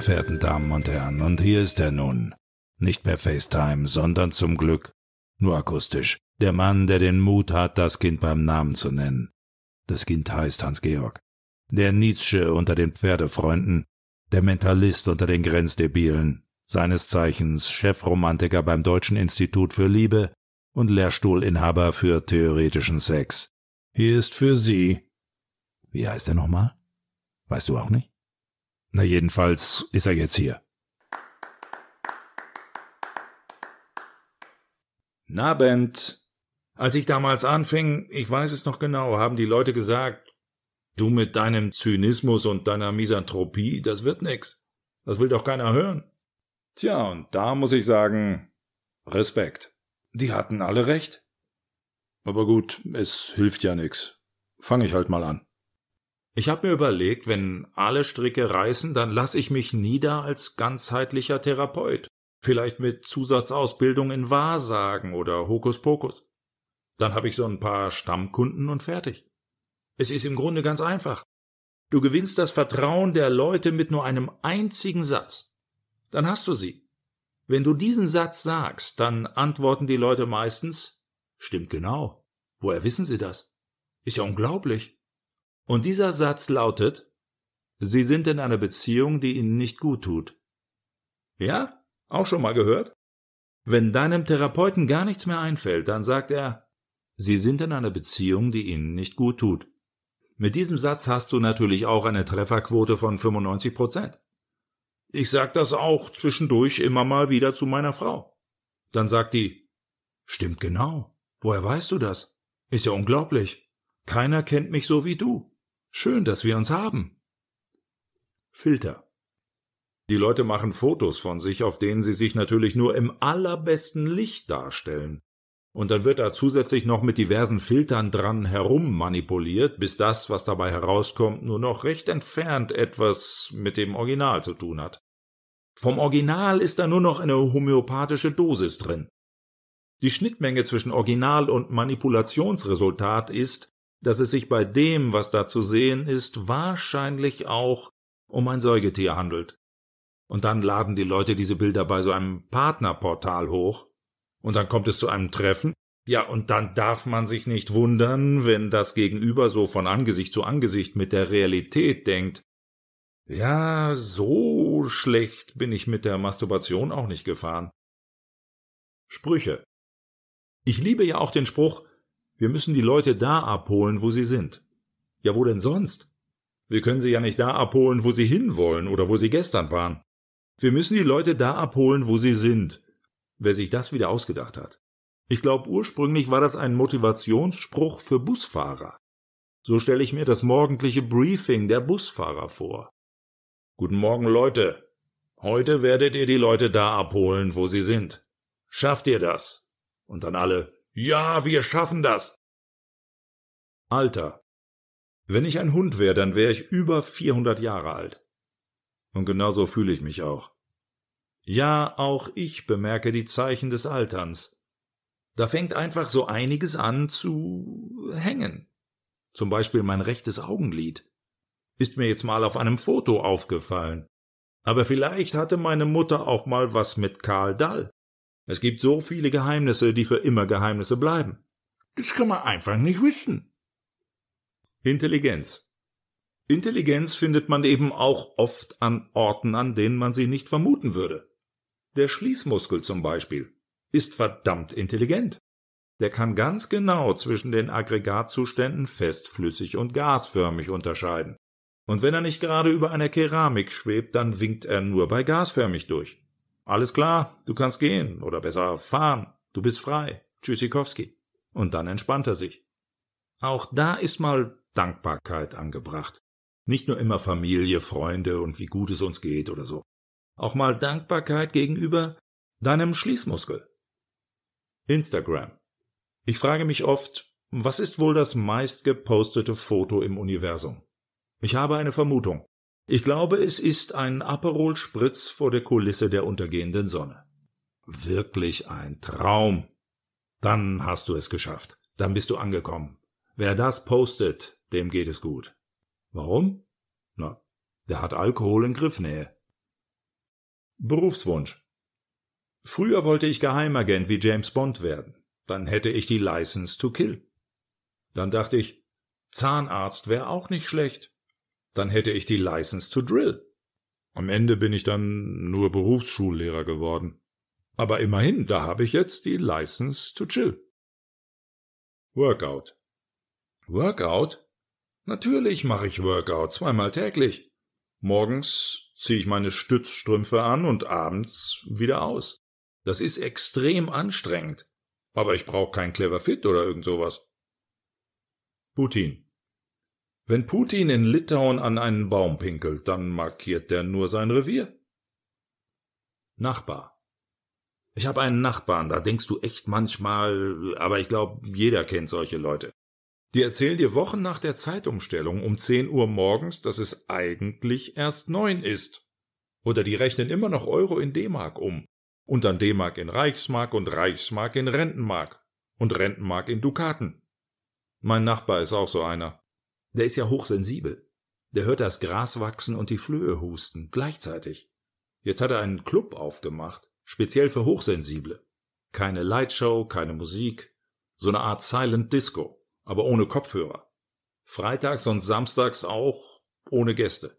sehr verehrten Damen und Herren, und hier ist er nun. Nicht per FaceTime, sondern zum Glück nur akustisch. Der Mann, der den Mut hat, das Kind beim Namen zu nennen. Das Kind heißt Hans-Georg. Der Nietzsche unter den Pferdefreunden, der Mentalist unter den Grenzdebilen, seines Zeichens Chefromantiker beim Deutschen Institut für Liebe und Lehrstuhlinhaber für theoretischen Sex. Hier ist für Sie. Wie heißt er nochmal? Weißt du auch nicht? Na jedenfalls ist er jetzt hier. Na, Bent. Als ich damals anfing, ich weiß es noch genau, haben die Leute gesagt, du mit deinem Zynismus und deiner Misanthropie, das wird nix. Das will doch keiner hören. Tja, und da muss ich sagen, Respekt. Die hatten alle recht. Aber gut, es hilft ja nix. Fang ich halt mal an. Ich hab mir überlegt, wenn alle Stricke reißen, dann lass ich mich nieder als ganzheitlicher Therapeut. Vielleicht mit Zusatzausbildung in Wahrsagen oder Hokuspokus. Dann habe ich so ein paar Stammkunden und fertig. Es ist im Grunde ganz einfach. Du gewinnst das Vertrauen der Leute mit nur einem einzigen Satz. Dann hast du sie. Wenn du diesen Satz sagst, dann antworten die Leute meistens, stimmt genau. Woher wissen sie das? Ist ja unglaublich. Und dieser Satz lautet, Sie sind in einer Beziehung, die Ihnen nicht gut tut. Ja? Auch schon mal gehört? Wenn deinem Therapeuten gar nichts mehr einfällt, dann sagt er, Sie sind in einer Beziehung, die Ihnen nicht gut tut. Mit diesem Satz hast du natürlich auch eine Trefferquote von 95 Prozent. Ich sag das auch zwischendurch immer mal wieder zu meiner Frau. Dann sagt die, stimmt genau. Woher weißt du das? Ist ja unglaublich. Keiner kennt mich so wie du. Schön, dass wir uns haben. Filter. Die Leute machen Fotos von sich, auf denen sie sich natürlich nur im allerbesten Licht darstellen. Und dann wird da zusätzlich noch mit diversen Filtern dran herum manipuliert, bis das, was dabei herauskommt, nur noch recht entfernt etwas mit dem Original zu tun hat. Vom Original ist da nur noch eine homöopathische Dosis drin. Die Schnittmenge zwischen Original und Manipulationsresultat ist, dass es sich bei dem, was da zu sehen ist, wahrscheinlich auch um ein Säugetier handelt. Und dann laden die Leute diese Bilder bei so einem Partnerportal hoch. Und dann kommt es zu einem Treffen. Ja, und dann darf man sich nicht wundern, wenn das Gegenüber so von Angesicht zu Angesicht mit der Realität denkt. Ja, so schlecht bin ich mit der Masturbation auch nicht gefahren. Sprüche. Ich liebe ja auch den Spruch, wir müssen die Leute da abholen, wo sie sind. Ja, wo denn sonst? Wir können sie ja nicht da abholen, wo sie hinwollen oder wo sie gestern waren. Wir müssen die Leute da abholen, wo sie sind. Wer sich das wieder ausgedacht hat. Ich glaube, ursprünglich war das ein Motivationsspruch für Busfahrer. So stelle ich mir das morgendliche Briefing der Busfahrer vor. Guten Morgen, Leute. Heute werdet ihr die Leute da abholen, wo sie sind. Schafft ihr das? Und dann alle, ja, wir schaffen das. Alter. Wenn ich ein Hund wäre, dann wäre ich über 400 Jahre alt. Und genauso fühle ich mich auch. Ja, auch ich bemerke die Zeichen des Alterns. Da fängt einfach so einiges an zu hängen. Zum Beispiel mein rechtes Augenlid. Ist mir jetzt mal auf einem Foto aufgefallen. Aber vielleicht hatte meine Mutter auch mal was mit Karl Dall. Es gibt so viele Geheimnisse, die für immer Geheimnisse bleiben. Das kann man einfach nicht wissen. Intelligenz. Intelligenz findet man eben auch oft an Orten, an denen man sie nicht vermuten würde. Der Schließmuskel zum Beispiel ist verdammt intelligent. Der kann ganz genau zwischen den Aggregatzuständen festflüssig und gasförmig unterscheiden. Und wenn er nicht gerade über einer Keramik schwebt, dann winkt er nur bei gasförmig durch. Alles klar, du kannst gehen oder besser fahren, du bist frei. Tschüssikowski. Und dann entspannt er sich. Auch da ist mal Dankbarkeit angebracht. Nicht nur immer Familie, Freunde und wie gut es uns geht oder so. Auch mal Dankbarkeit gegenüber deinem Schließmuskel. Instagram. Ich frage mich oft, was ist wohl das meist gepostete Foto im Universum? Ich habe eine Vermutung. Ich glaube, es ist ein Aperol Spritz vor der Kulisse der untergehenden Sonne. Wirklich ein Traum. Dann hast du es geschafft. Dann bist du angekommen. Wer das postet, dem geht es gut. Warum? Na, der hat Alkohol in Griffnähe. Berufswunsch. Früher wollte ich Geheimagent wie James Bond werden. Dann hätte ich die License to Kill. Dann dachte ich, Zahnarzt wäre auch nicht schlecht. Dann hätte ich die License to Drill. Am Ende bin ich dann nur Berufsschullehrer geworden. Aber immerhin, da habe ich jetzt die License to Chill. Workout. Workout? Natürlich mache ich Workout zweimal täglich. Morgens ziehe ich meine Stützstrümpfe an und abends wieder aus. Das ist extrem anstrengend. Aber ich brauche kein Clever Fit oder irgend sowas. Putin. Wenn Putin in Litauen an einen Baum pinkelt, dann markiert der nur sein Revier. Nachbar. Ich habe einen Nachbarn, da denkst du echt manchmal, aber ich glaube, jeder kennt solche Leute. Die erzählen dir Wochen nach der Zeitumstellung um 10 Uhr morgens, dass es eigentlich erst neun ist. Oder die rechnen immer noch Euro in D-Mark um. Und dann D-Mark in Reichsmark und Reichsmark in Rentenmark. Und Rentenmark in Dukaten. Mein Nachbar ist auch so einer. Der ist ja hochsensibel. Der hört das Gras wachsen und die Flöhe husten, gleichzeitig. Jetzt hat er einen Club aufgemacht, speziell für Hochsensible. Keine Lightshow, keine Musik, so eine Art Silent Disco aber ohne Kopfhörer. Freitags und samstags auch ohne Gäste.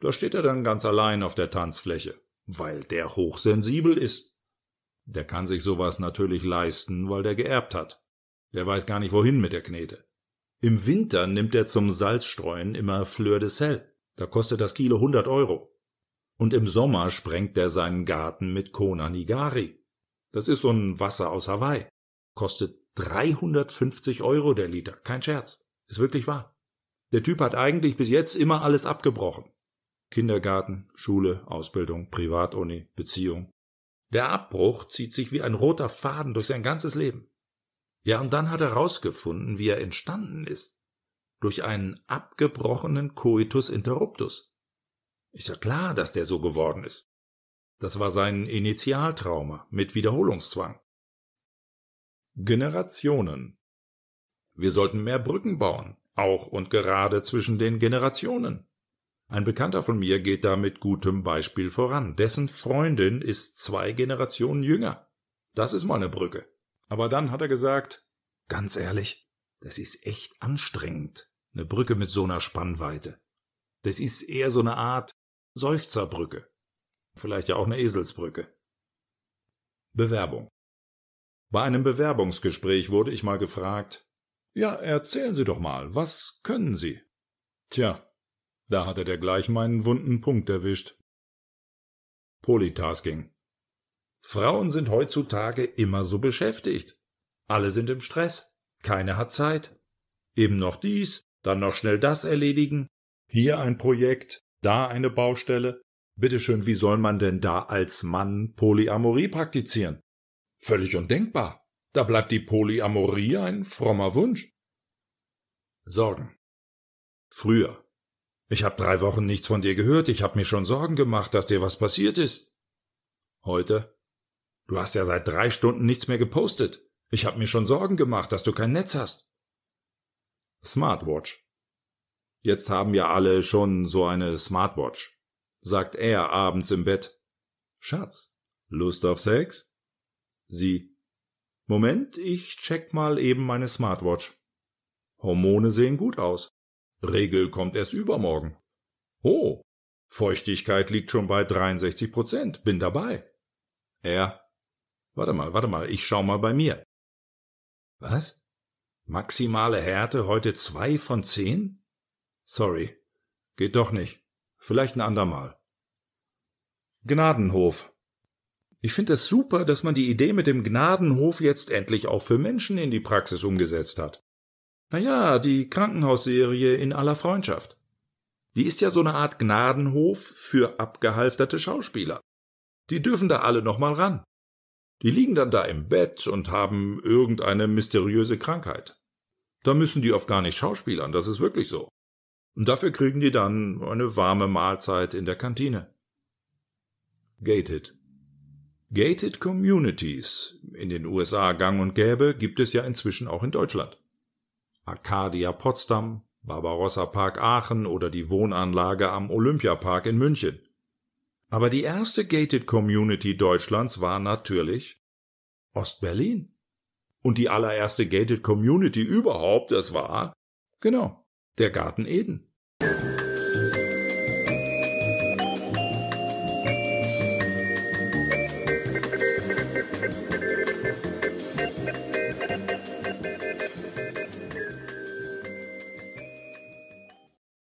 Da steht er dann ganz allein auf der Tanzfläche, weil der hochsensibel ist. Der kann sich sowas natürlich leisten, weil der geerbt hat. Der weiß gar nicht wohin mit der Knete. Im Winter nimmt er zum Salzstreuen immer Fleur de Sel. Da kostet das Kilo 100 Euro. Und im Sommer sprengt er seinen Garten mit Kona Nigari. Das ist so ein Wasser aus Hawaii. Kostet 350 Euro der Liter. Kein Scherz. Ist wirklich wahr. Der Typ hat eigentlich bis jetzt immer alles abgebrochen. Kindergarten, Schule, Ausbildung, Privatuni, Beziehung. Der Abbruch zieht sich wie ein roter Faden durch sein ganzes Leben. Ja, und dann hat er rausgefunden, wie er entstanden ist. Durch einen abgebrochenen Coitus interruptus. Ist ja klar, dass der so geworden ist. Das war sein Initialtrauma mit Wiederholungszwang. Generationen. Wir sollten mehr Brücken bauen, auch und gerade zwischen den Generationen. Ein Bekannter von mir geht da mit gutem Beispiel voran. Dessen Freundin ist zwei Generationen jünger. Das ist mal eine Brücke. Aber dann hat er gesagt, ganz ehrlich, das ist echt anstrengend, eine Brücke mit so einer Spannweite. Das ist eher so eine Art Seufzerbrücke. Vielleicht ja auch eine Eselsbrücke. Bewerbung. Bei einem Bewerbungsgespräch wurde ich mal gefragt, ja, erzählen Sie doch mal, was können Sie? Tja, da hatte der gleich meinen wunden Punkt erwischt. Polytasking. Frauen sind heutzutage immer so beschäftigt. Alle sind im Stress. Keine hat Zeit. Eben noch dies, dann noch schnell das erledigen. Hier ein Projekt, da eine Baustelle. Bitteschön, wie soll man denn da als Mann Polyamorie praktizieren? Völlig undenkbar. Da bleibt die Polyamorie ein frommer Wunsch. Sorgen. Früher. Ich hab drei Wochen nichts von dir gehört, ich hab mir schon Sorgen gemacht, dass dir was passiert ist. Heute. Du hast ja seit drei Stunden nichts mehr gepostet. Ich hab mir schon Sorgen gemacht, dass du kein Netz hast. Smartwatch. Jetzt haben ja alle schon so eine Smartwatch, sagt er abends im Bett. Schatz, Lust auf Sex? Sie. Moment, ich check mal eben meine Smartwatch. Hormone sehen gut aus. Regel kommt erst übermorgen. Oh, Feuchtigkeit liegt schon bei 63 Prozent. Bin dabei. Er. Warte mal, warte mal, ich schau mal bei mir. Was? Maximale Härte heute zwei von zehn? Sorry. Geht doch nicht. Vielleicht ein andermal. Gnadenhof. Ich finde es super, dass man die Idee mit dem Gnadenhof jetzt endlich auch für Menschen in die Praxis umgesetzt hat. Na ja, die Krankenhausserie in aller Freundschaft. Die ist ja so eine Art Gnadenhof für abgehalfterte Schauspieler. Die dürfen da alle noch mal ran. Die liegen dann da im Bett und haben irgendeine mysteriöse Krankheit. Da müssen die oft gar nicht schauspielern, das ist wirklich so. Und dafür kriegen die dann eine warme Mahlzeit in der Kantine. Gated. Gated Communities, in den USA gang und gäbe, gibt es ja inzwischen auch in Deutschland. Arcadia Potsdam, Barbarossa Park Aachen oder die Wohnanlage am Olympiapark in München. Aber die erste Gated Community Deutschlands war natürlich Ostberlin. Und die allererste Gated Community überhaupt, das war, genau, der Garten Eden.